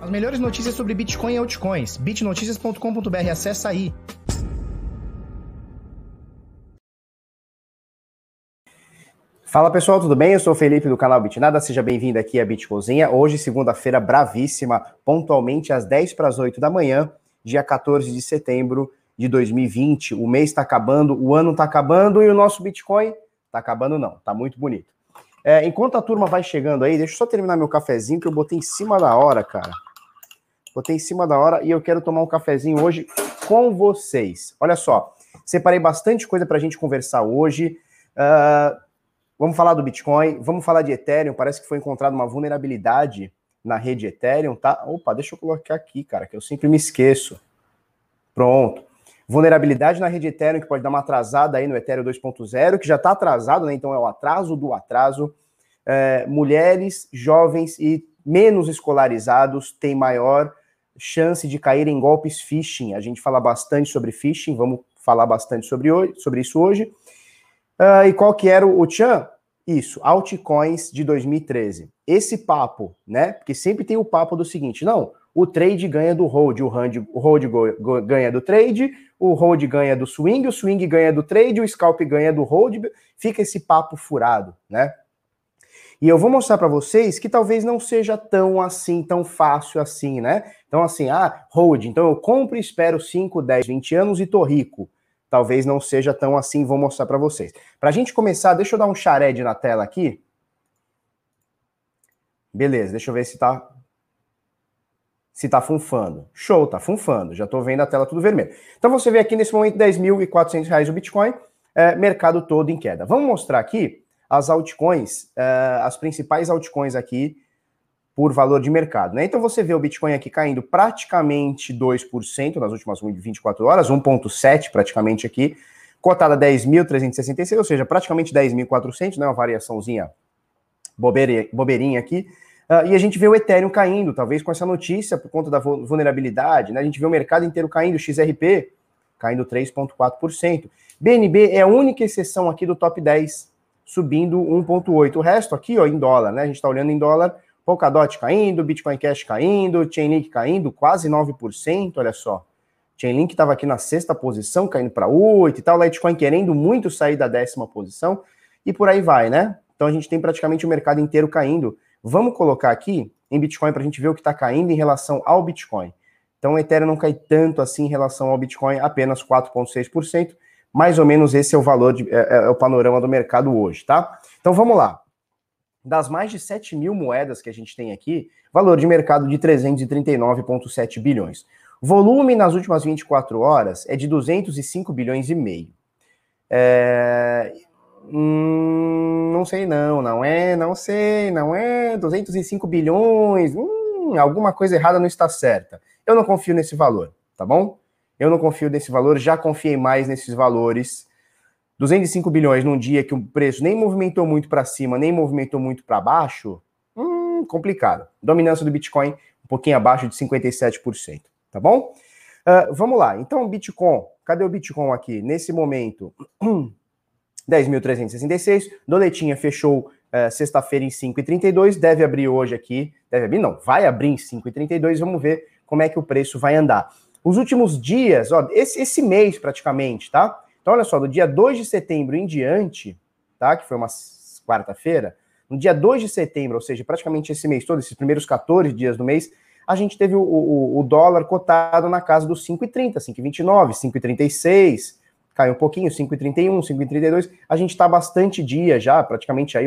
As melhores notícias sobre Bitcoin e altcoins. bitnoticias.com.br. Acesse aí. Fala pessoal, tudo bem? Eu sou o Felipe do canal Bitnada, seja bem-vindo aqui à Bitcozinha. Hoje, segunda-feira, bravíssima, pontualmente às 10 para as 8 da manhã, dia 14 de setembro de 2020. O mês está acabando, o ano está acabando e o nosso Bitcoin está acabando não, tá muito bonito. É, enquanto a turma vai chegando aí, deixa eu só terminar meu cafezinho que eu botei em cima da hora, cara. Botei em cima da hora e eu quero tomar um cafezinho hoje com vocês. Olha só, separei bastante coisa para a gente conversar hoje. Uh, vamos falar do Bitcoin, vamos falar de Ethereum. Parece que foi encontrada uma vulnerabilidade na rede Ethereum, tá? Opa, deixa eu colocar aqui, cara, que eu sempre me esqueço. Pronto. Vulnerabilidade na rede Ethereum, que pode dar uma atrasada aí no Ethereum 2.0, que já está atrasado, né? Então é o atraso do atraso. É, mulheres, jovens e menos escolarizados têm maior chance de cair em golpes phishing. A gente fala bastante sobre phishing, vamos falar bastante sobre, hoje, sobre isso hoje. Uh, e qual que era o, Chan? Isso, altcoins de 2013. Esse papo, né? Porque sempre tem o papo do seguinte: não, o trade ganha do hold, o hold, o hold ganha do trade, o hold ganha do swing, o swing ganha do trade, o scalp ganha do hold. Fica esse papo furado, né? E eu vou mostrar para vocês que talvez não seja tão assim, tão fácil assim, né? Então, assim, ah, hold, então eu compro e espero 5, 10, 20 anos e tô rico. Talvez não seja tão assim, vou mostrar para vocês. Para a gente começar, deixa eu dar um shared na tela aqui. Beleza, deixa eu ver se tá se tá funfando. Show, tá funfando. Já tô vendo a tela tudo vermelho. Então você vê aqui nesse momento 10.400 reais o Bitcoin, é, mercado todo em queda. Vamos mostrar aqui as altcoins, uh, as principais altcoins aqui por valor de mercado. Né? Então você vê o Bitcoin aqui caindo praticamente 2% nas últimas 24 horas, 1,7% praticamente aqui, cotada 10.366, ou seja, praticamente 10.400, né? uma variaçãozinha bobeirinha, bobeirinha aqui. Uh, e a gente vê o Ethereum caindo, talvez com essa notícia por conta da vulnerabilidade. Né? A gente vê o mercado inteiro caindo, XRP caindo 3,4%. BNB é a única exceção aqui do top 10 subindo 1,8. O resto aqui, ó, em dólar, né? A gente está olhando em dólar, Polkadot caindo, Bitcoin Cash caindo, Chainlink caindo, quase 9%, olha só. Chainlink estava aqui na sexta posição, caindo para 8 e tal, Litecoin querendo muito sair da décima posição, e por aí vai, né? Então a gente tem praticamente o mercado inteiro caindo. Vamos colocar aqui em Bitcoin para a gente ver o que está caindo em relação ao Bitcoin. Então o Ethereum não cai tanto assim em relação ao Bitcoin, apenas 4,6%. Mais ou menos esse é o valor, de, é, é, o panorama do mercado hoje, tá? Então vamos lá. Das mais de 7 mil moedas que a gente tem aqui, valor de mercado de 339,7 bilhões. Volume nas últimas 24 horas é de 205 bilhões e meio. É... Hum, não sei não, não é, não sei, não é 205 bilhões, hum, alguma coisa errada não está certa. Eu não confio nesse valor, tá bom? Eu não confio nesse valor, já confiei mais nesses valores. 205 bilhões num dia que o preço nem movimentou muito para cima, nem movimentou muito para baixo, hum, complicado. Dominância do Bitcoin um pouquinho abaixo de 57%, tá bom? Uh, vamos lá. Então, Bitcoin, cadê o Bitcoin aqui? Nesse momento, 10.366. Doletinha fechou uh, sexta-feira em 5,32. Deve abrir hoje aqui. Deve abrir, não, vai abrir em 5,32. Vamos ver como é que o preço vai andar. Os últimos dias, ó, esse, esse mês praticamente, tá? Então, olha só, do dia 2 de setembro em diante, tá? Que foi uma quarta-feira, no dia 2 de setembro, ou seja, praticamente esse mês todo, esses primeiros 14 dias do mês, a gente teve o, o, o dólar cotado na casa dos 5,30, 5,29, 5,36, caiu um pouquinho, 5,31, 5,32. A gente está bastante dia já, praticamente aí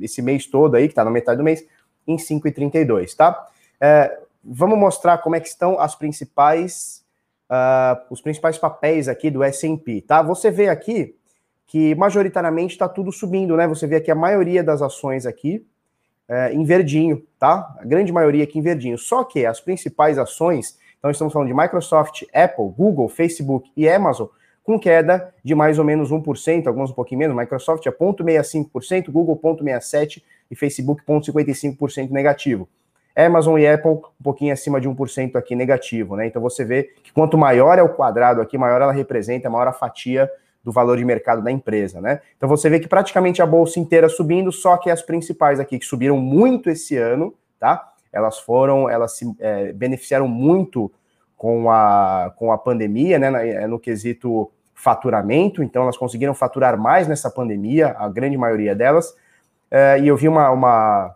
esse mês todo aí, que está na metade do mês, em 5,32, tá? É, vamos mostrar como é que estão as principais, uh, os principais papéis aqui do S&P, tá? Você vê aqui que majoritariamente está tudo subindo, né? Você vê aqui a maioria das ações aqui uh, em verdinho, tá? A grande maioria aqui em verdinho. Só que as principais ações, então estamos falando de Microsoft, Apple, Google, Facebook e Amazon, com queda de mais ou menos 1%, alguns um pouquinho menos, Microsoft é 0,65%, Google 0,67% e Facebook 0,55% negativo. Amazon e Apple um pouquinho acima de 1% aqui negativo, né? Então você vê que quanto maior é o quadrado aqui, maior ela representa, maior a fatia do valor de mercado da empresa, né? Então você vê que praticamente a bolsa inteira subindo, só que as principais aqui que subiram muito esse ano, tá? elas foram, elas se é, beneficiaram muito com a, com a pandemia, né, no, no quesito faturamento, então elas conseguiram faturar mais nessa pandemia, a grande maioria delas, é, e eu vi uma, uma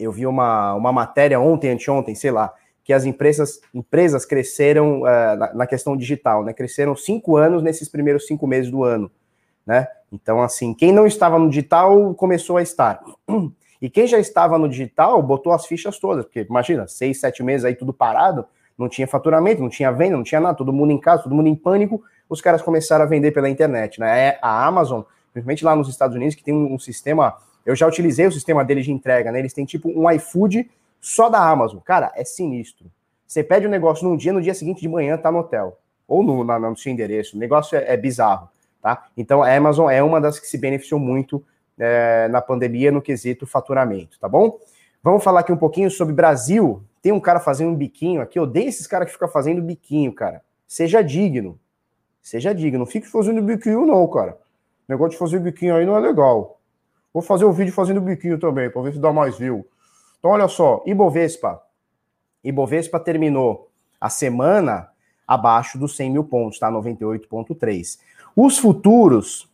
eu vi uma, uma matéria ontem, anteontem, sei lá, que as empresas, empresas cresceram uh, na, na, questão digital, né? Cresceram cinco anos nesses primeiros cinco meses do ano, né? Então, assim, quem não estava no digital começou a estar. E quem já estava no digital botou as fichas todas, porque imagina, seis, sete meses aí tudo parado, não tinha faturamento, não tinha venda, não tinha nada, todo mundo em casa, todo mundo em pânico, os caras começaram a vender pela internet, né? É a Amazon, principalmente lá nos Estados Unidos, que tem um, um sistema, eu já utilizei o sistema deles de entrega, né? Eles têm tipo um iFood só da Amazon. Cara, é sinistro. Você pede um negócio num dia, no dia seguinte de manhã tá no hotel. Ou no, na, no seu endereço. O negócio é, é, bizarro, tá? Então a Amazon é uma das que se beneficiou muito é, na pandemia no quesito faturamento, tá bom? Vamos falar aqui um pouquinho sobre Brasil. Tem um cara fazendo um biquinho aqui. Eu odeio esses caras que ficam fazendo biquinho, cara. Seja digno. Seja digno. Não fique fazendo biquinho, não, cara. O negócio de fazer biquinho aí não é legal. Vou fazer o um vídeo fazendo biquinho também, para ver se dá mais view. Então, olha só, Ibovespa. Ibovespa terminou a semana abaixo dos 100 mil pontos, tá? 98,3. Os futuros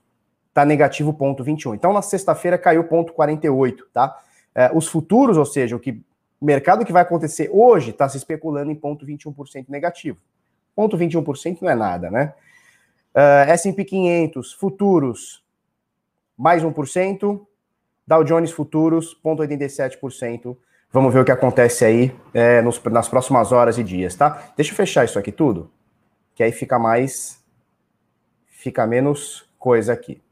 tá negativo ponto 21. Então, na sexta-feira caiu ponto 48, tá? É, os futuros, ou seja, o que mercado que vai acontecer hoje está se especulando em ponto 21% negativo. Ponto 21% não é nada, né? Uh, S&P 500, futuros, mais 1%, Dow Jones Futuros, 0,87%. Vamos ver o que acontece aí é, nos, nas próximas horas e dias, tá? Deixa eu fechar isso aqui tudo, que aí fica mais. Fica menos coisa aqui.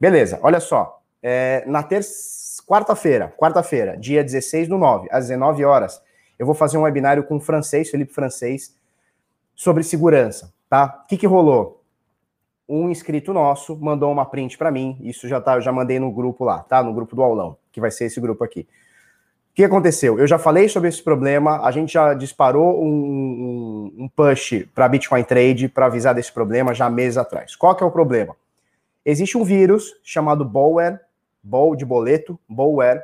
Beleza, olha só. É, na terça, quarta-feira, quarta-feira, dia 16 do 9, às 19 horas, eu vou fazer um webinário com o francês, Felipe Francês, sobre segurança, tá? O que, que rolou? Um inscrito nosso mandou uma print para mim, isso já tá, eu já mandei no grupo lá, tá? No grupo do aulão, que vai ser esse grupo aqui. O que aconteceu? Eu já falei sobre esse problema, a gente já disparou um, um, um push para Bitcoin Trade para avisar desse problema já meses atrás. Qual que é o problema? Existe um vírus chamado Bowware, Bow de boleto, Bowware,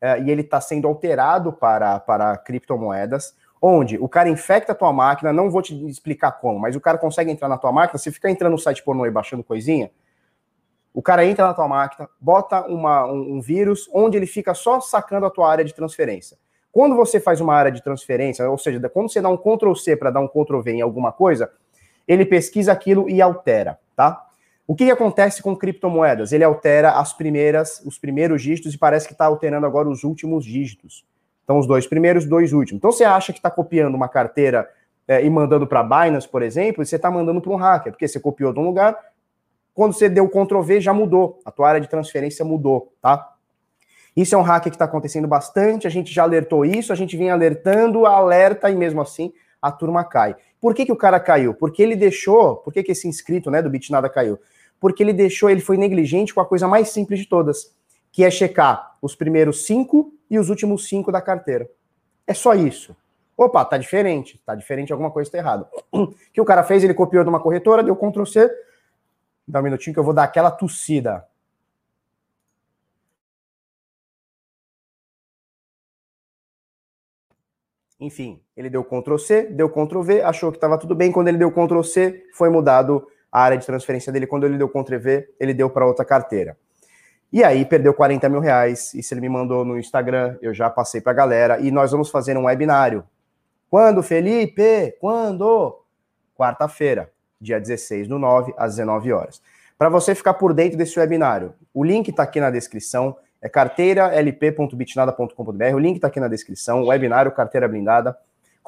é, e ele está sendo alterado para, para criptomoedas onde o cara infecta a tua máquina, não vou te explicar como, mas o cara consegue entrar na tua máquina, você fica entrando no site pornô e baixando coisinha, o cara entra na tua máquina, bota uma, um, um, vírus onde ele fica só sacando a tua área de transferência. Quando você faz uma área de transferência, ou seja, quando você dá um Ctrl C para dar um Ctrl V em alguma coisa, ele pesquisa aquilo e altera, tá? O que, que acontece com criptomoedas? Ele altera as primeiras, os primeiros dígitos e parece que está alterando agora os últimos dígitos. Então, os dois primeiros, dois últimos. Então, você acha que está copiando uma carteira é, e mandando para Binance, por exemplo, e você está mandando para um hacker, porque você copiou de um lugar, quando você deu Ctrl V, já mudou. A tua área de transferência mudou, tá? Isso é um hack que está acontecendo bastante, a gente já alertou isso, a gente vem alertando, alerta e mesmo assim a turma cai. Por que, que o cara caiu? Porque ele deixou, por que, que esse inscrito né, do Bitnada caiu? Porque ele deixou, ele foi negligente com a coisa mais simples de todas, que é checar os primeiros cinco e os últimos cinco da carteira. É só isso. Opa, tá diferente. Tá diferente, alguma coisa está errada. O que o cara fez? Ele copiou de uma corretora, deu Ctrl C. Dá um minutinho que eu vou dar aquela tossida. Enfim, ele deu Ctrl C, deu Ctrl V, achou que estava tudo bem. Quando ele deu Ctrl C, foi mudado a área de transferência dele. Quando ele deu Ctrl V, ele deu para outra carteira. E aí perdeu 40 mil reais. Isso ele me mandou no Instagram, eu já passei para a galera. E nós vamos fazer um webinário. Quando, Felipe? Quando? Quarta-feira, dia 16 do 9, às 19 horas. Para você ficar por dentro desse webinário, o link está aqui na descrição. É carteiralp.bitnada.com.br. O link está aqui na descrição. Webinário Carteira Blindada.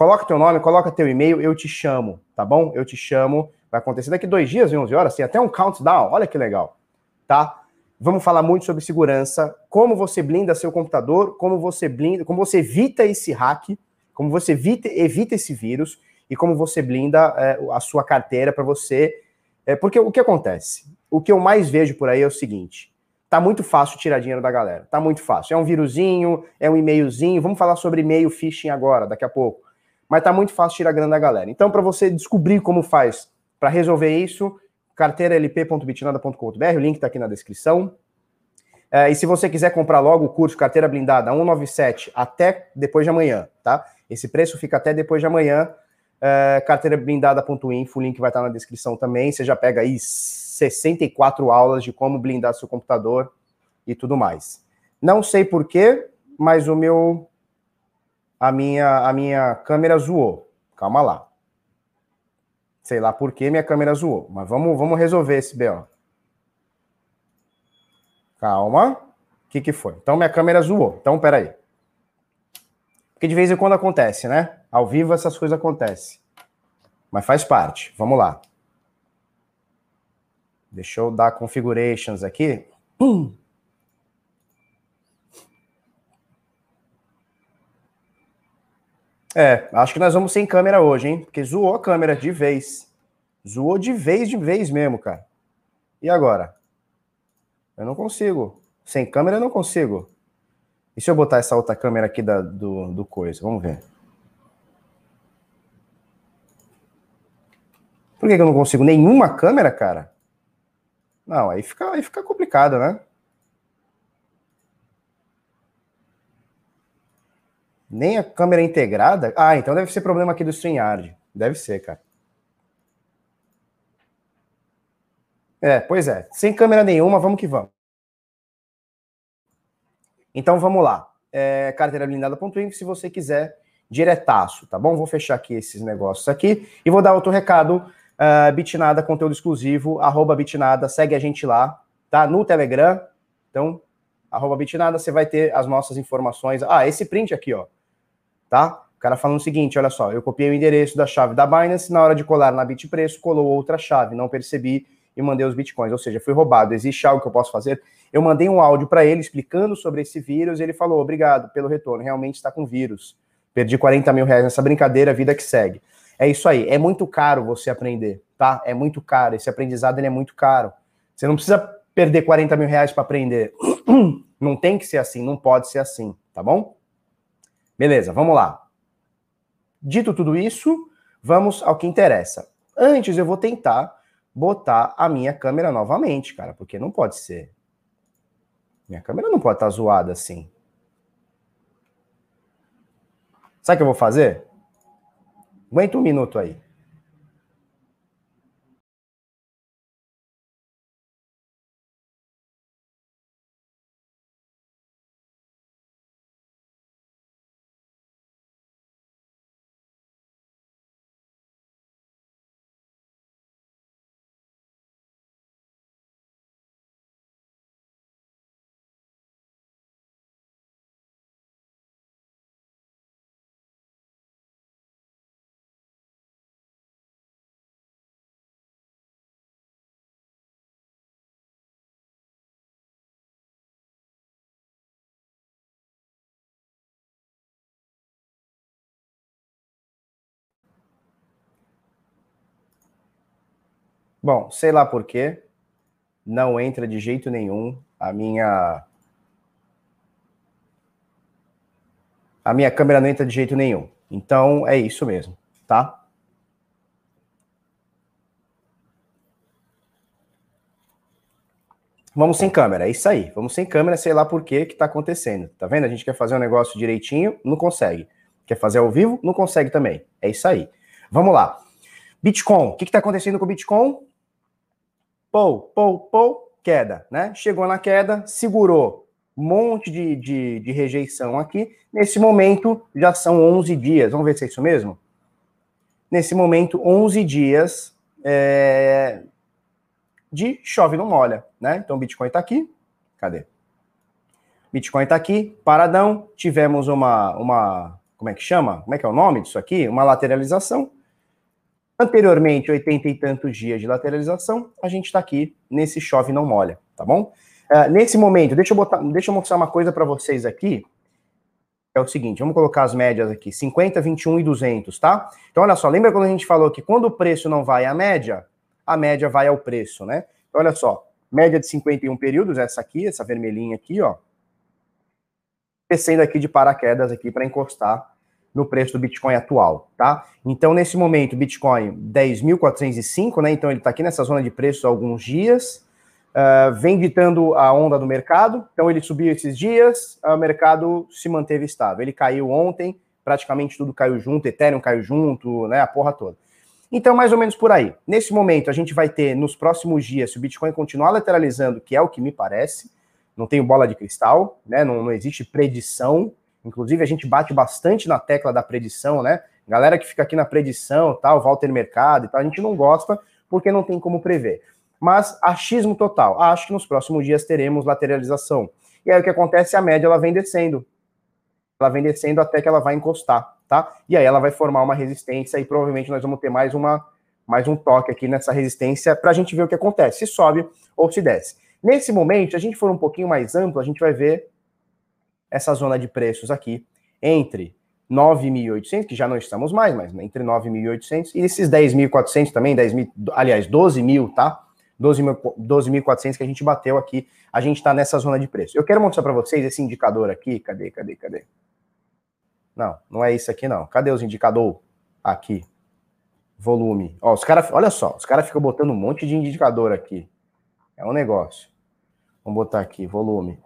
Coloca teu nome, coloca teu e-mail, eu te chamo, tá bom? Eu te chamo. Vai acontecer daqui dois dias, 11 horas, tem até um countdown. Olha que legal, tá? Vamos falar muito sobre segurança, como você blinda seu computador, como você blinda, como você evita esse hack, como você evita, evita esse vírus e como você blinda é, a sua carteira para você. É, porque o que acontece? O que eu mais vejo por aí é o seguinte: tá muito fácil tirar dinheiro da galera. Tá muito fácil. É um vírusinho, é um e-mailzinho. Vamos falar sobre e-mail phishing agora, daqui a pouco. Mas tá muito fácil tirar grana da galera. Então, para você descobrir como faz para resolver isso, carteiralp.bitnada.com.br, o link está aqui na descrição. É, e se você quiser comprar logo o curso Carteira Blindada 197 até depois de amanhã, tá? Esse preço fica até depois de amanhã. É, carteirablindada.info, o link vai estar na descrição também. Você já pega aí 64 aulas de como blindar seu computador e tudo mais. Não sei porquê, mas o meu. A minha, a minha câmera zoou. Calma lá. Sei lá por que minha câmera zoou, mas vamos, vamos resolver esse BO. Calma. O que, que foi? Então minha câmera zoou. Então, peraí. Porque de vez em quando acontece, né? Ao vivo essas coisas acontecem. Mas faz parte. Vamos lá. Deixa eu dar configurations aqui. É, acho que nós vamos sem câmera hoje, hein? Porque zoou a câmera de vez. Zoou de vez, de vez mesmo, cara. E agora? Eu não consigo. Sem câmera eu não consigo. E se eu botar essa outra câmera aqui da, do, do coisa? Vamos ver. Por que, que eu não consigo nenhuma câmera, cara? Não, aí fica, aí fica complicado, né? Nem a câmera integrada? Ah, então deve ser problema aqui do StreamYard. Deve ser, cara. É, pois é. Sem câmera nenhuma, vamos que vamos. Então vamos lá. É, carteirablindada.info se você quiser diretaço, tá bom? Vou fechar aqui esses negócios aqui e vou dar outro recado. Uh, Bitnada, conteúdo exclusivo, arroba Bitnada, segue a gente lá, tá? No Telegram. Então, arroba Bitnada, você vai ter as nossas informações. Ah, esse print aqui, ó tá? O cara falando o seguinte, olha só, eu copiei o endereço da chave da Binance, na hora de colar na Bitpreço, colou outra chave, não percebi e mandei os bitcoins, ou seja, fui roubado. Existe algo que eu posso fazer? Eu mandei um áudio para ele explicando sobre esse vírus e ele falou, obrigado pelo retorno, realmente está com vírus. Perdi 40 mil reais nessa brincadeira, vida que segue. É isso aí, é muito caro você aprender, tá? É muito caro, esse aprendizado ele é muito caro. Você não precisa perder 40 mil reais para aprender. Não tem que ser assim, não pode ser assim, tá bom? Beleza, vamos lá. Dito tudo isso, vamos ao que interessa. Antes eu vou tentar botar a minha câmera novamente, cara, porque não pode ser. Minha câmera não pode estar zoada assim. Sabe o que eu vou fazer? Aguenta um minuto aí. Bom, sei lá por quê, não entra de jeito nenhum a minha a minha câmera não entra de jeito nenhum. Então é isso mesmo, tá? Vamos sem câmera, é isso aí. Vamos sem câmera, sei lá por quê que tá acontecendo. Tá vendo? A gente quer fazer um negócio direitinho, não consegue. Quer fazer ao vivo, não consegue também. É isso aí. Vamos lá. Bitcoin, o que está acontecendo com o Bitcoin? Pou, pou, pou, queda, né? Chegou na queda, segurou um monte de, de, de, rejeição aqui. Nesse momento, já são 11 dias. Vamos ver se é isso mesmo? Nesse momento, 11 dias é, de chove não molha, né? Então, o Bitcoin está aqui. Cadê? Bitcoin está aqui, paradão. Tivemos uma, uma, como é que chama? Como é que é o nome disso aqui? Uma lateralização. Anteriormente, 80 e tantos dias de lateralização, a gente está aqui nesse chove não molha, tá bom? Uh, nesse momento, deixa eu, botar, deixa eu mostrar uma coisa para vocês aqui. É o seguinte, vamos colocar as médias aqui, 50, 21 e 200, tá? Então, olha só, lembra quando a gente falou que quando o preço não vai à média, a média vai ao preço, né? Então, olha só, média de 51 períodos, essa aqui, essa vermelhinha aqui, ó. Descendo aqui de paraquedas aqui para encostar no preço do Bitcoin atual, tá? Então, nesse momento, Bitcoin 10.405, né? Então, ele está aqui nessa zona de preços há alguns dias. uh, vem ditando a onda do mercado. Então ele subiu esses dias, o mercado se manteve estável. Ele caiu ontem, praticamente tudo caiu junto, Ethereum caiu junto, né, a porra toda. Então, mais ou menos por aí. Nesse momento, a gente vai ter nos próximos dias, se o Bitcoin continuar lateralizando, que é o que me parece, não tenho bola de cristal, né? Não, não existe predição. Inclusive, a gente bate bastante na tecla da predição, né? Galera que fica aqui na predição, tal, Walter Mercado e tal, a gente não gosta porque não tem como prever. Mas achismo total. Acho que nos próximos dias teremos lateralização. E aí o que acontece? A média ela vem descendo. Ela vem descendo até que ela vai encostar, tá? E aí ela vai formar uma resistência e provavelmente nós vamos ter mais uma mais um toque aqui nessa resistência para a gente ver o que acontece, se sobe ou se desce. Nesse momento, se a gente for um pouquinho mais amplo, a gente vai ver essa zona de preços aqui entre 9.800, que já não estamos mais, mas entre 9.800 e esses 10.400 também, 10 mil, aliás, 12 mil, tá? 12.400 12 que a gente bateu aqui, a gente está nessa zona de preço. Eu quero mostrar para vocês esse indicador aqui, cadê, cadê, cadê? Não, não é isso aqui não. Cadê os indicador? Aqui. Volume. Ó, os caras, olha só, os caras ficam botando um monte de indicador aqui. É um negócio. Vamos botar aqui, volume.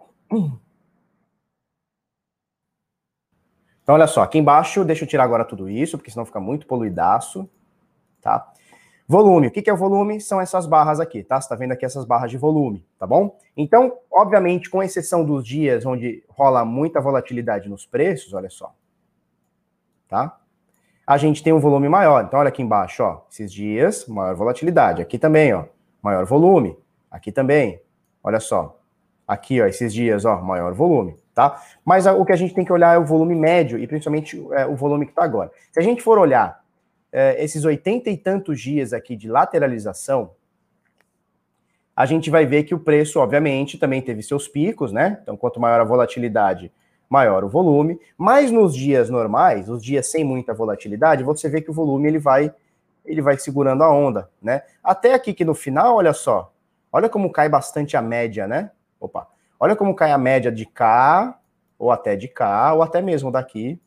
Então, olha só, aqui embaixo, deixa eu tirar agora tudo isso, porque senão fica muito poluidaço, tá? Volume, o que, é o volume? São essas barras aqui, tá? Você tá vendo aqui essas barras de volume, tá bom? Então, obviamente, com exceção dos dias onde rola muita volatilidade nos preços, olha só, tá? A gente tem um volume maior. Então, olha aqui embaixo, ó, esses dias, maior volatilidade. Aqui também, ó, maior volume. Aqui também, olha só. Aqui, ó, esses dias, ó, maior volume tá? Mas o que a gente tem que olhar é o volume médio e principalmente é, o volume que está agora. Se a gente for olhar é, esses oitenta e tantos dias aqui de lateralização, a gente vai ver que o preço, obviamente, também teve seus picos, né? Então, quanto maior a volatilidade, maior o volume. Mas nos dias normais, os dias sem muita volatilidade, você vê que o volume ele vai ele vai segurando a onda, né? Até aqui que no final, olha só, olha como cai bastante a média, né? Olha como cai a média de cá, ou até de cá, ou até mesmo daqui,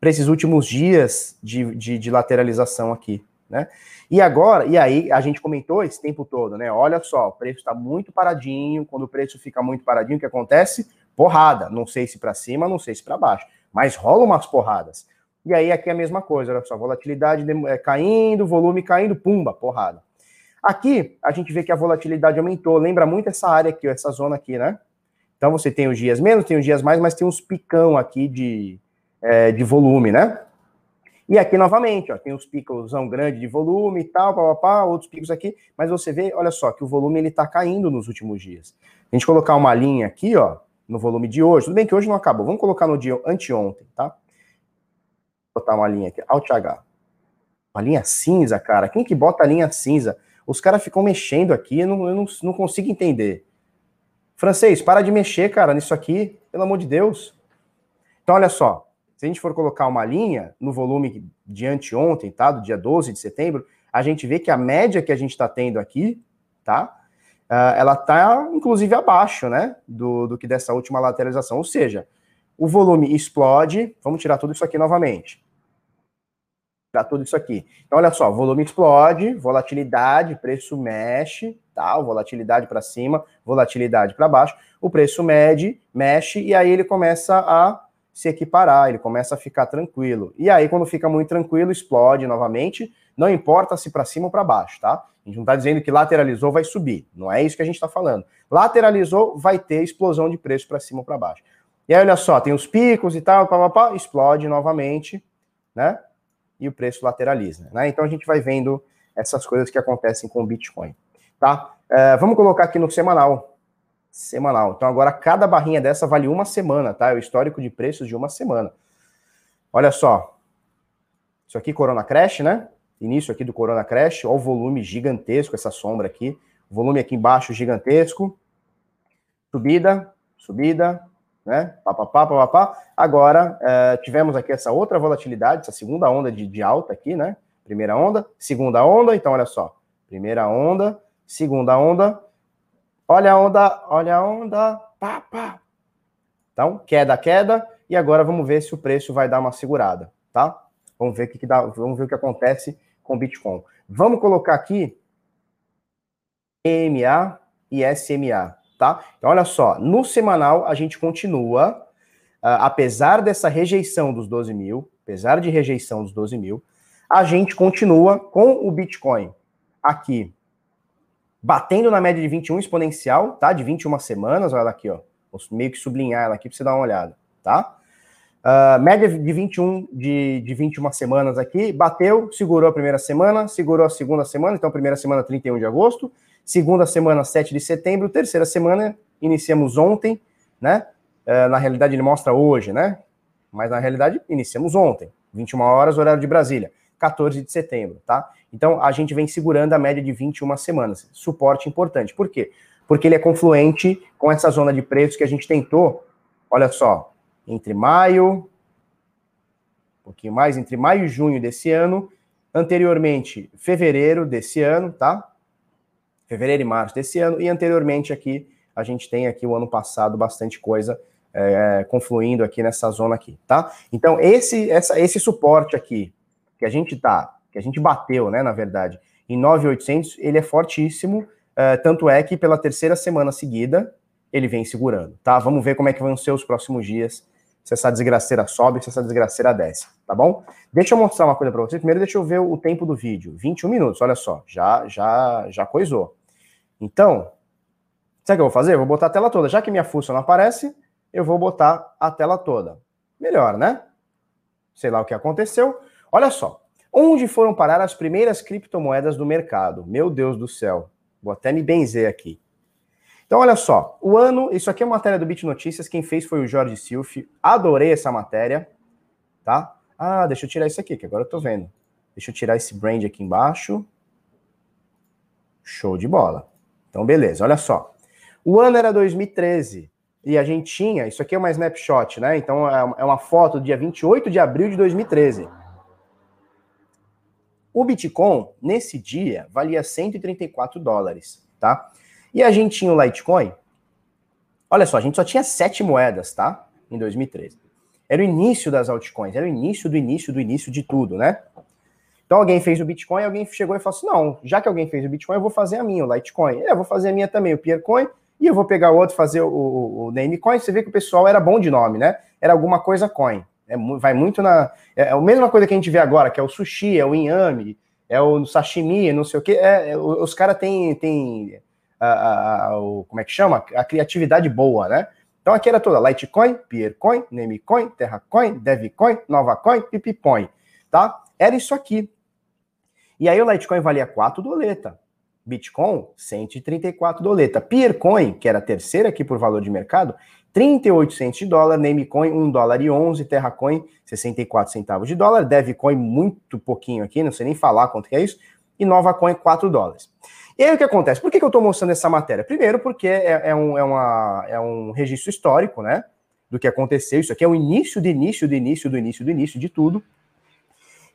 para esses últimos dias de, de, de, lateralização aqui, né? E agora, e aí a gente comentou esse tempo todo, né? Olha só, o preço está muito paradinho. Quando o preço fica muito paradinho, o que acontece? Porrada. Não sei se para cima, não sei se para baixo, mas rolam umas porradas. E aí aqui é a mesma coisa, olha só, volatilidade é, caindo, volume caindo, pumba, porrada. Aqui a gente vê que a volatilidade aumentou. Lembra muito essa área aqui, essa zona aqui, né? Então você tem os dias menos, tem os dias mais, mas tem uns picão aqui de, é, de volume, né? E aqui novamente, ó, tem os picos grandes de volume e tal, papapá, outros picos aqui, mas você vê, olha só, que o volume ele tá caindo nos últimos dias. A gente colocar uma linha aqui, ó, no volume de hoje, tudo bem que hoje não acabou, vamos colocar no dia anteontem, tá? Vou botar uma linha aqui, Alt H. Uma linha cinza, cara, quem que bota a linha cinza? Os caras ficam mexendo aqui, eu não, eu não, não consigo entender. Francês, para de mexer, cara, nisso aqui, pelo amor de Deus. Então, olha só, se a gente for colocar uma linha no volume de anteontem, tá? Do dia 12 de setembro, a gente vê que a média que a gente está tendo aqui, tá? Uh, ela está, inclusive, abaixo, né? Do, do que dessa última lateralização. Ou seja, o volume explode. Vamos tirar tudo isso aqui novamente para tudo isso aqui. Então, olha só, volume explode, volatilidade, preço mexe, tá? Volatilidade para cima, volatilidade para baixo, o preço mede, mexe, e aí ele começa a se equiparar, ele começa a ficar tranquilo. E aí, quando fica muito tranquilo, explode novamente, não importa se para cima ou para baixo, tá? A gente não está dizendo que lateralizou vai subir, não é isso que a gente está falando. Lateralizou, vai ter explosão de preço para cima ou para baixo. E aí, olha só, tem os picos e tal, pá, pá, pá, explode novamente, né? e o preço lateraliza. Né? Então a gente vai vendo essas coisas que acontecem com o Bitcoin. Tá? É, vamos colocar aqui no semanal. Semanal. Então agora cada barrinha dessa vale uma semana, tá? É o histórico de preços de uma semana. Olha só. Isso aqui, Corona Crash, né? Início aqui do Corona Crash. Olha o volume gigantesco, essa sombra aqui. volume aqui embaixo gigantesco. Subida, subida, né? Pá, pá, pá, pá, pá. Agora, é, tivemos aqui essa outra volatilidade, essa segunda onda de, de alta aqui, né? Primeira onda, segunda onda, então olha só. Primeira onda, segunda onda, olha a onda, olha a onda, pá, pá. Então, queda, queda, e agora vamos ver se o preço vai dar uma segurada, tá? Vamos ver o que, que dá, vamos ver o que acontece com o Bitcoin. Vamos colocar aqui EMA e SMA, tá? Então, olha só, no semanal a gente continua, uh, apesar dessa rejeição dos 12 mil, apesar de rejeição dos 12 mil, a gente continua com o Bitcoin aqui, batendo na média de 21 exponencial, tá? De 21 semanas, olha aqui, ó. Vou meio que sublinhar ela aqui para você dar uma olhada, tá? Uh, média de 21 de, de 21 semanas aqui, bateu, segurou a primeira semana, segurou a segunda semana, então primeira semana 31 de agosto, segunda semana 7 de setembro, terceira semana iniciamos ontem, né? Uh, na realidade ele mostra hoje, né? Mas na realidade iniciamos ontem, 21 horas, horário de Brasília. 14 de setembro, tá? Então a gente vem segurando a média de 21 semanas. Suporte importante. Por quê? Porque ele é confluente com essa zona de preços que a gente tentou, olha só, entre maio, um pouquinho mais, entre maio e junho desse ano, anteriormente fevereiro desse ano, tá? Fevereiro e março desse ano, e anteriormente aqui, a gente tem aqui o ano passado bastante coisa é, confluindo aqui nessa zona aqui, tá? Então, esse, essa, esse suporte aqui, que a gente tá, que a gente bateu, né, na verdade, em 9,800, ele é fortíssimo, é, tanto é que pela terceira semana seguida, ele vem segurando, tá? Vamos ver como é que vão ser os próximos dias, se essa desgraceira sobe, se essa desgraceira desce, tá bom? Deixa eu mostrar uma coisa para vocês. Primeiro, deixa eu ver o tempo do vídeo. 21 minutos, olha só, já, já, já coisou. Então, sabe o que eu vou fazer? Eu vou botar a tela toda. Já que minha fuça não aparece, eu vou botar a tela toda. Melhor, né? Sei lá o que aconteceu. Olha só, onde foram parar as primeiras criptomoedas do mercado? Meu Deus do céu, vou até me benzer aqui. Então, olha só, o ano, isso aqui é uma matéria do Bit Notícias, quem fez foi o Jorge Silf, adorei essa matéria, tá? Ah, deixa eu tirar isso aqui, que agora eu tô vendo. Deixa eu tirar esse brand aqui embaixo. Show de bola. Então, beleza, olha só. O ano era 2013 e a gente tinha, isso aqui é uma snapshot, né? Então, é uma foto do dia 28 de abril de 2013. O Bitcoin, nesse dia, valia 134 dólares, tá? E a gente tinha o Litecoin. Olha só, a gente só tinha sete moedas, tá? Em 2013. Era o início das altcoins, era o início do início do início de tudo, né? Então alguém fez o Bitcoin, alguém chegou e falou assim: não, já que alguém fez o Bitcoin, eu vou fazer a minha, o Litecoin. É, eu vou fazer a minha também, o Peercoin, e eu vou pegar o outro, fazer o, o, o Namecoin. Você vê que o pessoal era bom de nome, né? Era alguma coisa coin. É, vai muito na. É, é a mesma coisa que a gente vê agora, que é o sushi, é o inhame, é o sashimi, não sei o quê. É, é os caras têm. Tem, a, a, a, o, como é que chama? A criatividade boa, né? Então aqui era toda Litecoin, Peercoin, Namecoin, Terracoin, Devcoin, NovaCoin, Pipicoin, tá? Era isso aqui. E aí o Litecoin valia 4 doleta. Bitcoin, 134 doleta. Peercoin, que era a terceira aqui por valor de mercado, 38 centos de dólar, Namecoin 1 dólar e 11, Terracoin 64 centavos de dólar, Devcoin muito pouquinho aqui, não sei nem falar quanto que é isso, e NovaCoin 4 dólares. E aí o que acontece? Por que, que eu estou mostrando essa matéria? Primeiro porque é, é, um, é, uma, é um registro histórico, né, do que aconteceu, isso aqui é o início do início do início do início do início de tudo,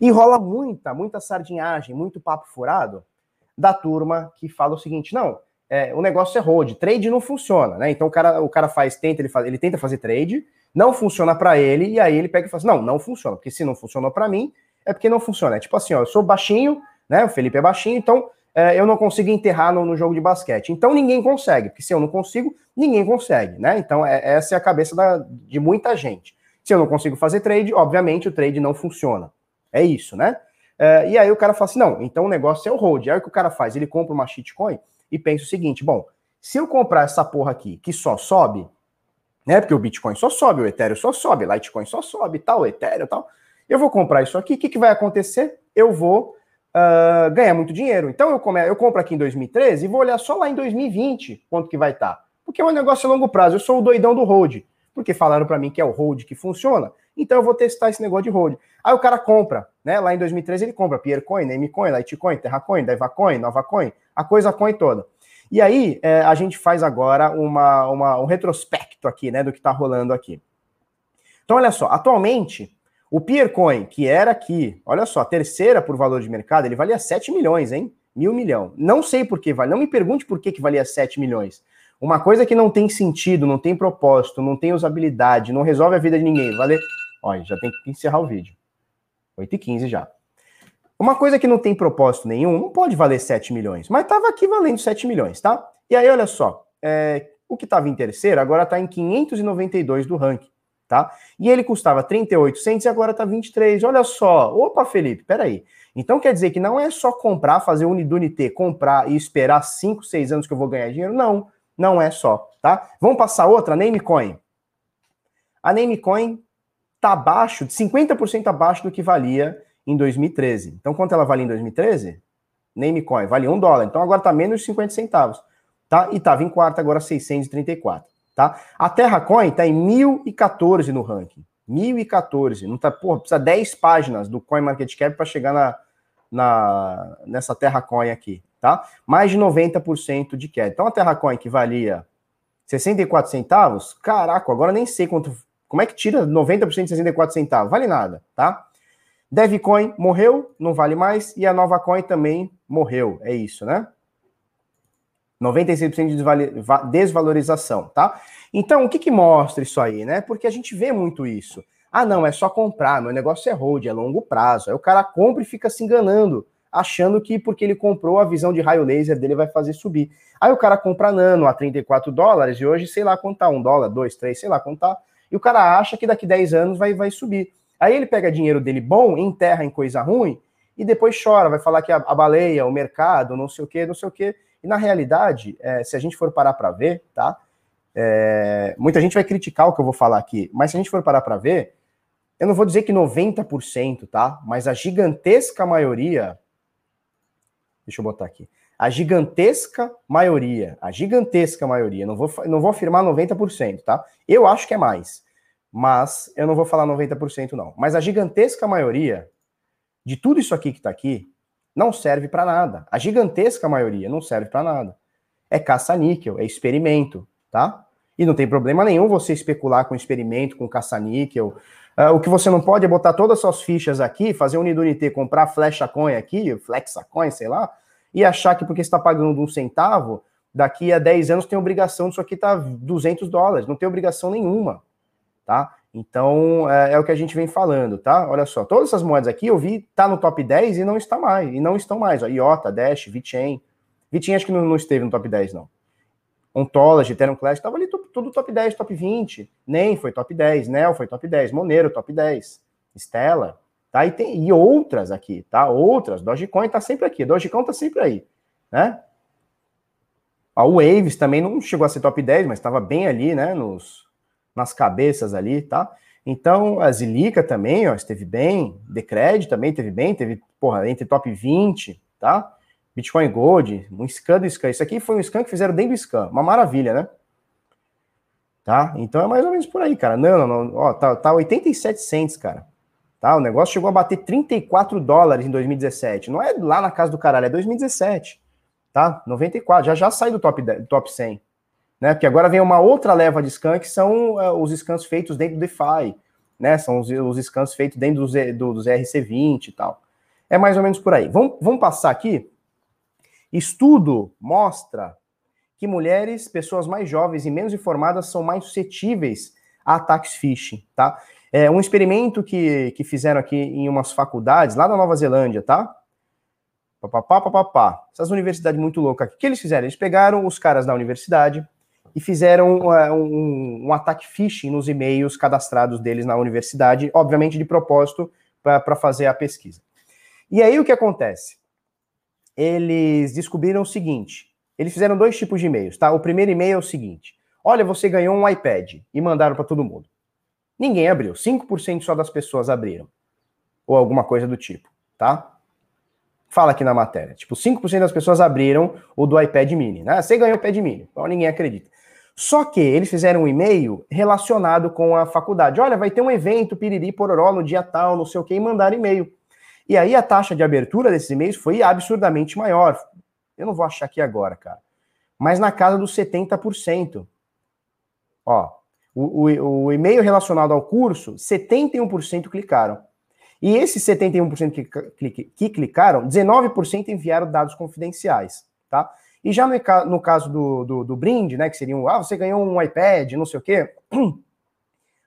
e rola muita, muita sardinhagem, muito papo furado da turma que fala o seguinte, não, é, o negócio é hold, trade não funciona, né? Então o cara, o cara faz, tenta, ele, faz, ele tenta fazer trade, não funciona para ele, e aí ele pega e fala assim, não, não funciona, porque se não funcionou para mim, é porque não funciona. É tipo assim, ó, eu sou baixinho, né? O Felipe é baixinho, então é, eu não consigo enterrar no, no, jogo de basquete. Então ninguém consegue, porque se eu não consigo, ninguém consegue, né? Então é, essa é a cabeça da, de muita gente. Se eu não consigo fazer trade, obviamente o trade não funciona. É isso, né? É, e aí o cara fala assim, não, então o negócio é o hold. Aí o que o cara faz? Ele compra uma shitcoin e pensa o seguinte: bom, se eu comprar essa porra aqui que só sobe, né? Porque o Bitcoin só sobe, o Ethereum só sobe, o Litecoin só sobe, tal, o Ethereum tal. Eu vou comprar isso aqui, o que, que vai acontecer? Eu vou uh, ganhar muito dinheiro. Então eu, come, eu compro aqui em 2013 e vou olhar só lá em 2020 quanto que vai estar. Tá. Porque é um negócio a longo prazo. Eu sou o doidão do hold. Porque falaram para mim que é o hold que funciona. Então eu vou testar esse negócio de hold. Aí o cara compra, né? Lá em 2013 ele compra Piercoin, Namecoin, Litecoin, Terracoin, Devacoin, Novacoin, a coisa coin toda. E aí é, a gente faz agora uma, uma, um retrospecto aqui, né, do que está rolando aqui. Então, olha só, atualmente, o Piercoin, que era aqui, olha só, terceira por valor de mercado, ele valia 7 milhões, hein? Mil milhão. Não sei por que vale, não me pergunte por que, que valia 7 milhões. Uma coisa que não tem sentido, não tem propósito, não tem usabilidade, não resolve a vida de ninguém. Vale. Olha, já tem que encerrar o vídeo. 8 e 15 já. Uma coisa que não tem propósito nenhum não pode valer 7 milhões, mas estava aqui valendo 7 milhões, tá? E aí, olha só, é, o que estava em terceiro agora está em 592 do ranking, tá? E ele custava 38 centos e agora está 23. Olha só. Opa, Felipe, peraí. Então quer dizer que não é só comprar, fazer Unidunité, comprar e esperar 5, 6 anos que eu vou ganhar dinheiro? Não, não é só, tá? Vamos passar outra, Namecoin. A Namecoin está abaixo, de 50% abaixo do que valia em 2013. Então quanto ela valia em 2013? Namecoin, valia um dólar. Então agora está menos de 50 centavos tá? E estava em quarto, agora 634, tá? A Terracoin está em 1014 no ranking. 1014, não tá, porra, precisa 10 páginas do CoinMarketCap para chegar na, na, nessa Terracoin aqui, tá? Mais de 90% de queda. Então a Terracoin que valia 64 centavos, caraca, agora nem sei quanto, como é que tira 90% de 64 centavos? Vale nada, tá? Devcoin morreu, não vale mais, e a Nova Coin também morreu, é isso, né? 96% de desvalorização, tá? Então, o que, que mostra isso aí, né? Porque a gente vê muito isso. Ah, não, é só comprar, meu negócio é hold, é longo prazo. Aí o cara compra e fica se enganando, achando que porque ele comprou a visão de raio laser dele vai fazer subir. Aí o cara compra nano a 34 dólares e hoje, sei lá quanto tá, um dólar, dois, três, sei lá quanto tá. E o cara acha que daqui 10 anos vai, vai subir. Aí ele pega dinheiro dele bom, enterra em coisa ruim e depois chora, vai falar que a, a baleia, o mercado, não sei o que, não sei o que. E na realidade, é, se a gente for parar para ver, tá? É, muita gente vai criticar o que eu vou falar aqui, mas se a gente for parar para ver, eu não vou dizer que 90%, tá? Mas a gigantesca maioria. Deixa eu botar aqui. A gigantesca maioria, a gigantesca maioria, não vou, não vou afirmar 90%, tá? Eu acho que é mais, mas eu não vou falar 90% não. Mas a gigantesca maioria de tudo isso aqui que tá aqui, não serve para nada. A gigantesca maioria não serve para nada. É caça-níquel, é experimento, tá? E não tem problema nenhum você especular com experimento, com caça-níquel. Uh, o que você não pode é botar todas as suas fichas aqui, fazer um Nidunité, comprar flecha coin aqui, flexa coin, sei lá, e achar que porque está pagando um centavo, daqui a 10 anos tem obrigação disso aqui tá 200 dólares. Não tem obrigação nenhuma, tá? Então, é, é, o que a gente vem falando, tá? Olha só, todas essas moedas aqui eu vi tá no top 10 e não está mais, e não estão mais. Ó, IOTA, Dash, VeChain. VeChain acho que não, não, esteve no top 10, não. Ontology, Ethereum Clash, estava ali tudo top 10, top 20. Nem foi top 10, Nel foi top 10, Monero top 10, Stella, tá? E, tem, e outras aqui, tá? Outras. Dogecoin tá sempre aqui, Dogecoin tá sempre aí, né? A Waves também não chegou a ser top 10, mas estava bem ali, né? Nos, nas cabeças ali, tá? Então, a Zilica também, ó, esteve bem, Decred também teve bem, teve, porra, entre top 20, tá? Bitcoin Gold, um scan do scan. Isso aqui foi um scan que fizeram dentro do scan, uma maravilha, né? Tá? Então é mais ou menos por aí, cara. Não, não, não. Ó, tá, tá 87 cents, cara. Tá? O negócio chegou a bater 34 dólares em 2017. Não é lá na casa do caralho, é 2017. Tá? 94. Já já sai do top, do top 100 né? Porque agora vem uma outra leva de scans que são uh, os scans feitos dentro do DeFi, né? São os, os scans feitos dentro dos, do, dos RC20 e tal. É mais ou menos por aí. Vamos, vamos passar aqui. Estudo mostra que mulheres, pessoas mais jovens e menos informadas são mais suscetíveis a ataques phishing, tá? É um experimento que, que fizeram aqui em umas faculdades lá da Nova Zelândia, tá? Papapá, papapá. Essas universidades muito loucas. O que eles fizeram? Eles pegaram os caras da universidade, e fizeram uh, um, um, ataque phishing nos e-mails cadastrados deles na universidade, obviamente de propósito para fazer a pesquisa. E aí o que acontece? Eles descobriram o seguinte: eles fizeram dois tipos de e-mails, tá? O primeiro e-mail é o seguinte: olha, você ganhou um iPad e mandaram para todo mundo. Ninguém abriu, 5% só das pessoas abriram. Ou alguma coisa do tipo, tá? Fala aqui na matéria. Tipo, 5% das pessoas abriram o do iPad mini, né? Você ganhou o iPad mini. Então ninguém acredita. Só que eles fizeram um e-mail relacionado com a faculdade. Olha, vai ter um evento piriri pororó no dia tal, não sei o que, e mandaram e-mail. E aí a taxa de abertura desses e-mails foi absurdamente maior. Eu não vou achar aqui agora, cara. Mas na casa dos 70%. Ó, o, o, o e-mail relacionado ao curso, 71% clicaram. E esses 71% que, que, que clicaram, 19% enviaram dados confidenciais, tá? E já no, no caso do, do, do, brinde, né, que seria um, ah, você ganhou um iPad, não sei o quê,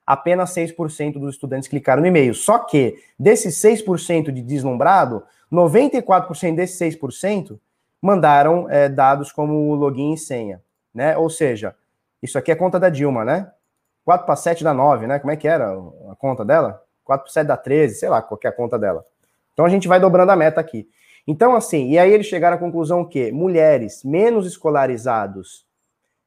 apenas 6% dos estudantes clicaram no e-mail. Só que, desses 6% de deslumbrado, 94% desses 6% mandaram é, dados como login e senha, né? Ou seja, isso aqui é conta da Dilma, né? 4 para 7 dá 9, né? Como é que era a conta dela? 4 para 7 dá 13, sei lá, qualquer é conta dela. Então a gente vai dobrando a meta aqui. Então, assim, e aí eles chegaram à conclusão que mulheres menos escolarizados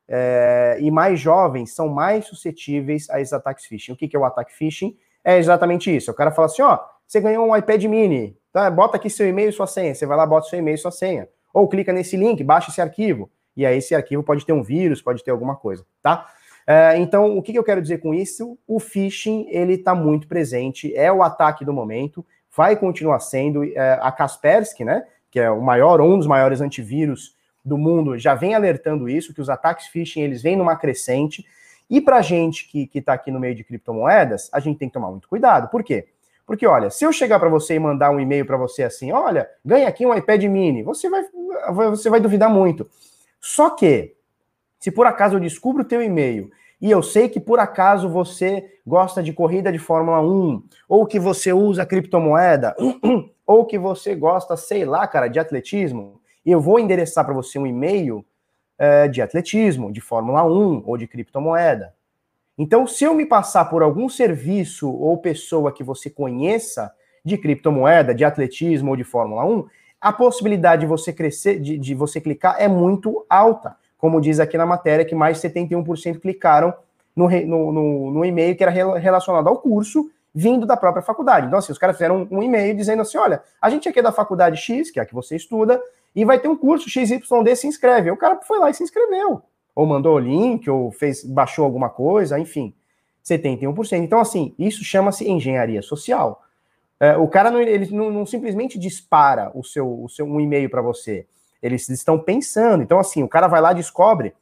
é, e mais jovens são mais suscetíveis a esses ataques phishing. O que, que é o ataque phishing? É exatamente isso. O cara fala assim: ó, você ganhou um iPad mini, tá? Bota aqui seu e-mail e sua senha. Você vai lá, bota seu e-mail e sua senha. Ou clica nesse link, baixa esse arquivo. E aí esse arquivo pode ter um vírus, pode ter alguma coisa, tá? É, então, o que, que eu quero dizer com isso? O phishing, ele está muito presente, é o ataque do momento, vai continuar sendo. É, a Kaspersky, né, que é o maior, um dos maiores antivírus do mundo, já vem alertando isso, que os ataques phishing, eles vêm numa crescente. E para gente que está aqui no meio de criptomoedas, a gente tem que tomar muito cuidado. Por quê? Porque, olha, se eu chegar para você e mandar um e-mail para você assim, olha, ganha aqui um iPad mini, você vai, você vai duvidar muito. Só que, se por acaso eu descubro o teu e-mail e eu sei que por acaso você gosta de corrida de Fórmula 1, ou que você usa criptomoeda, ou que você gosta, sei lá, cara, de atletismo, eu vou endereçar para você um e-mail é, de atletismo, de Fórmula 1 ou de criptomoeda. Então, se eu me passar por algum serviço ou pessoa que você conheça de criptomoeda, de atletismo ou de Fórmula 1, a possibilidade de você crescer, de, de você clicar é muito alta. Como diz aqui na matéria, que mais de 71% clicaram no, no, no, no, e-mail que era relacionado ao curso, vindo da própria faculdade. Então, assim, os caras fizeram um, um e-mail dizendo assim: olha, a gente aqui é da faculdade X, que é a que você estuda, e vai ter um curso XYD, se inscreve. O cara foi lá e se inscreveu ou mandou o link, ou fez, baixou alguma coisa, enfim, 71%. Então, assim, isso chama-se engenharia social. É, o cara não, ele não, não, simplesmente dispara o seu, o seu um e-mail para você. Eles estão pensando. Então, assim, o cara vai lá e descobre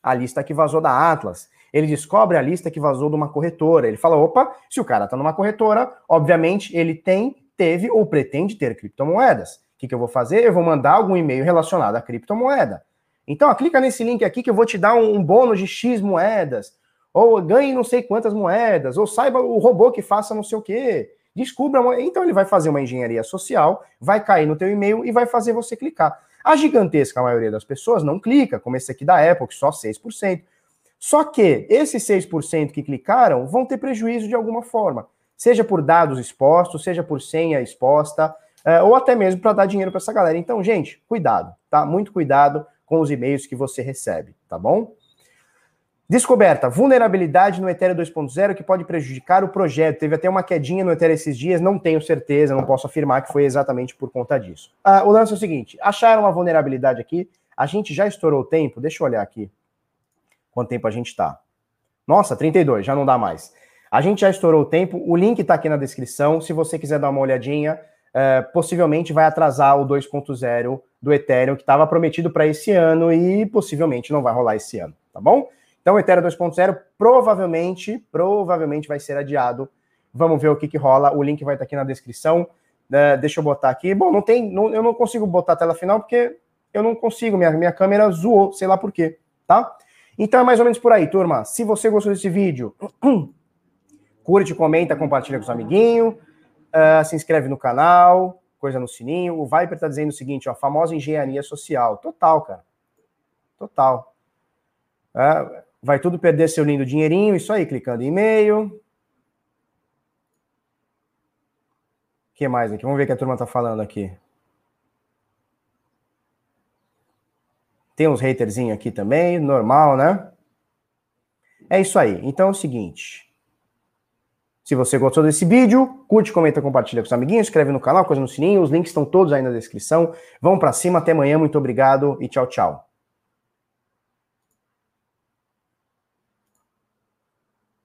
a lista que vazou da Atlas. Ele descobre a lista que vazou de uma corretora. Ele fala: opa, se o cara está numa corretora, obviamente ele tem, teve ou pretende ter criptomoedas. O que, que eu vou fazer? Eu vou mandar algum e-mail relacionado à criptomoeda. Então, ó, clica nesse link aqui que eu vou te dar um, um bônus de X moedas, ou ganhe não sei quantas moedas, ou saiba o robô que faça não sei o quê. Descubra, então ele vai fazer uma engenharia social, vai cair no teu e-mail e vai fazer você clicar. A gigantesca maioria das pessoas não clica, como esse aqui da Apple, que só 6%. Só que esses 6% que clicaram vão ter prejuízo de alguma forma, seja por dados expostos, seja por senha exposta, é, ou até mesmo para dar dinheiro para essa galera. Então, gente, cuidado, tá? Muito cuidado com os e-mails que você recebe, tá bom? Descoberta, vulnerabilidade no Ethereum 2.0 que pode prejudicar o projeto. Teve até uma quedinha no Ethereum esses dias, não tenho certeza, não posso afirmar que foi exatamente por conta disso. Ah, o lance é o seguinte, acharam uma vulnerabilidade aqui, a gente já estourou o tempo, deixa eu olhar aqui quanto tempo a gente está. Nossa, 32, já não dá mais. A gente já estourou o tempo, o link está aqui na descrição, se você quiser dar uma olhadinha, é, possivelmente vai atrasar o 2.0 do Ethereum que estava prometido para esse ano e possivelmente não vai rolar esse ano, tá bom? Então, o Ethereum 2.0 provavelmente, provavelmente vai ser adiado. Vamos ver o que, que rola. O link vai estar aqui na descrição. Uh, deixa eu botar aqui. Bom, não tem, não, eu não consigo botar a tela final porque eu não consigo. Minha, minha câmera zoou, sei lá por quê, tá? Então é mais ou menos por aí, turma. Se você gostou desse vídeo, curte, comenta, compartilha com os amiguinhos, uh, se inscreve no canal, coisa no sininho. O Viper tá dizendo o seguinte, ó, famosa engenharia social. Total, cara. Total. É, vai tudo perder seu lindo dinheirinho, isso aí, clicando em e-mail. O que mais aqui? Vamos ver o que a turma tá falando aqui. Tem uns haterzinhos aqui também, normal, né? É isso aí. Então é o seguinte. Se você gostou desse vídeo, curte, comenta, compartilha com os amiguinhos, inscreve no canal, coisa no sininho, os links estão todos aí na descrição. Vamos para cima, até amanhã, muito obrigado e tchau, tchau.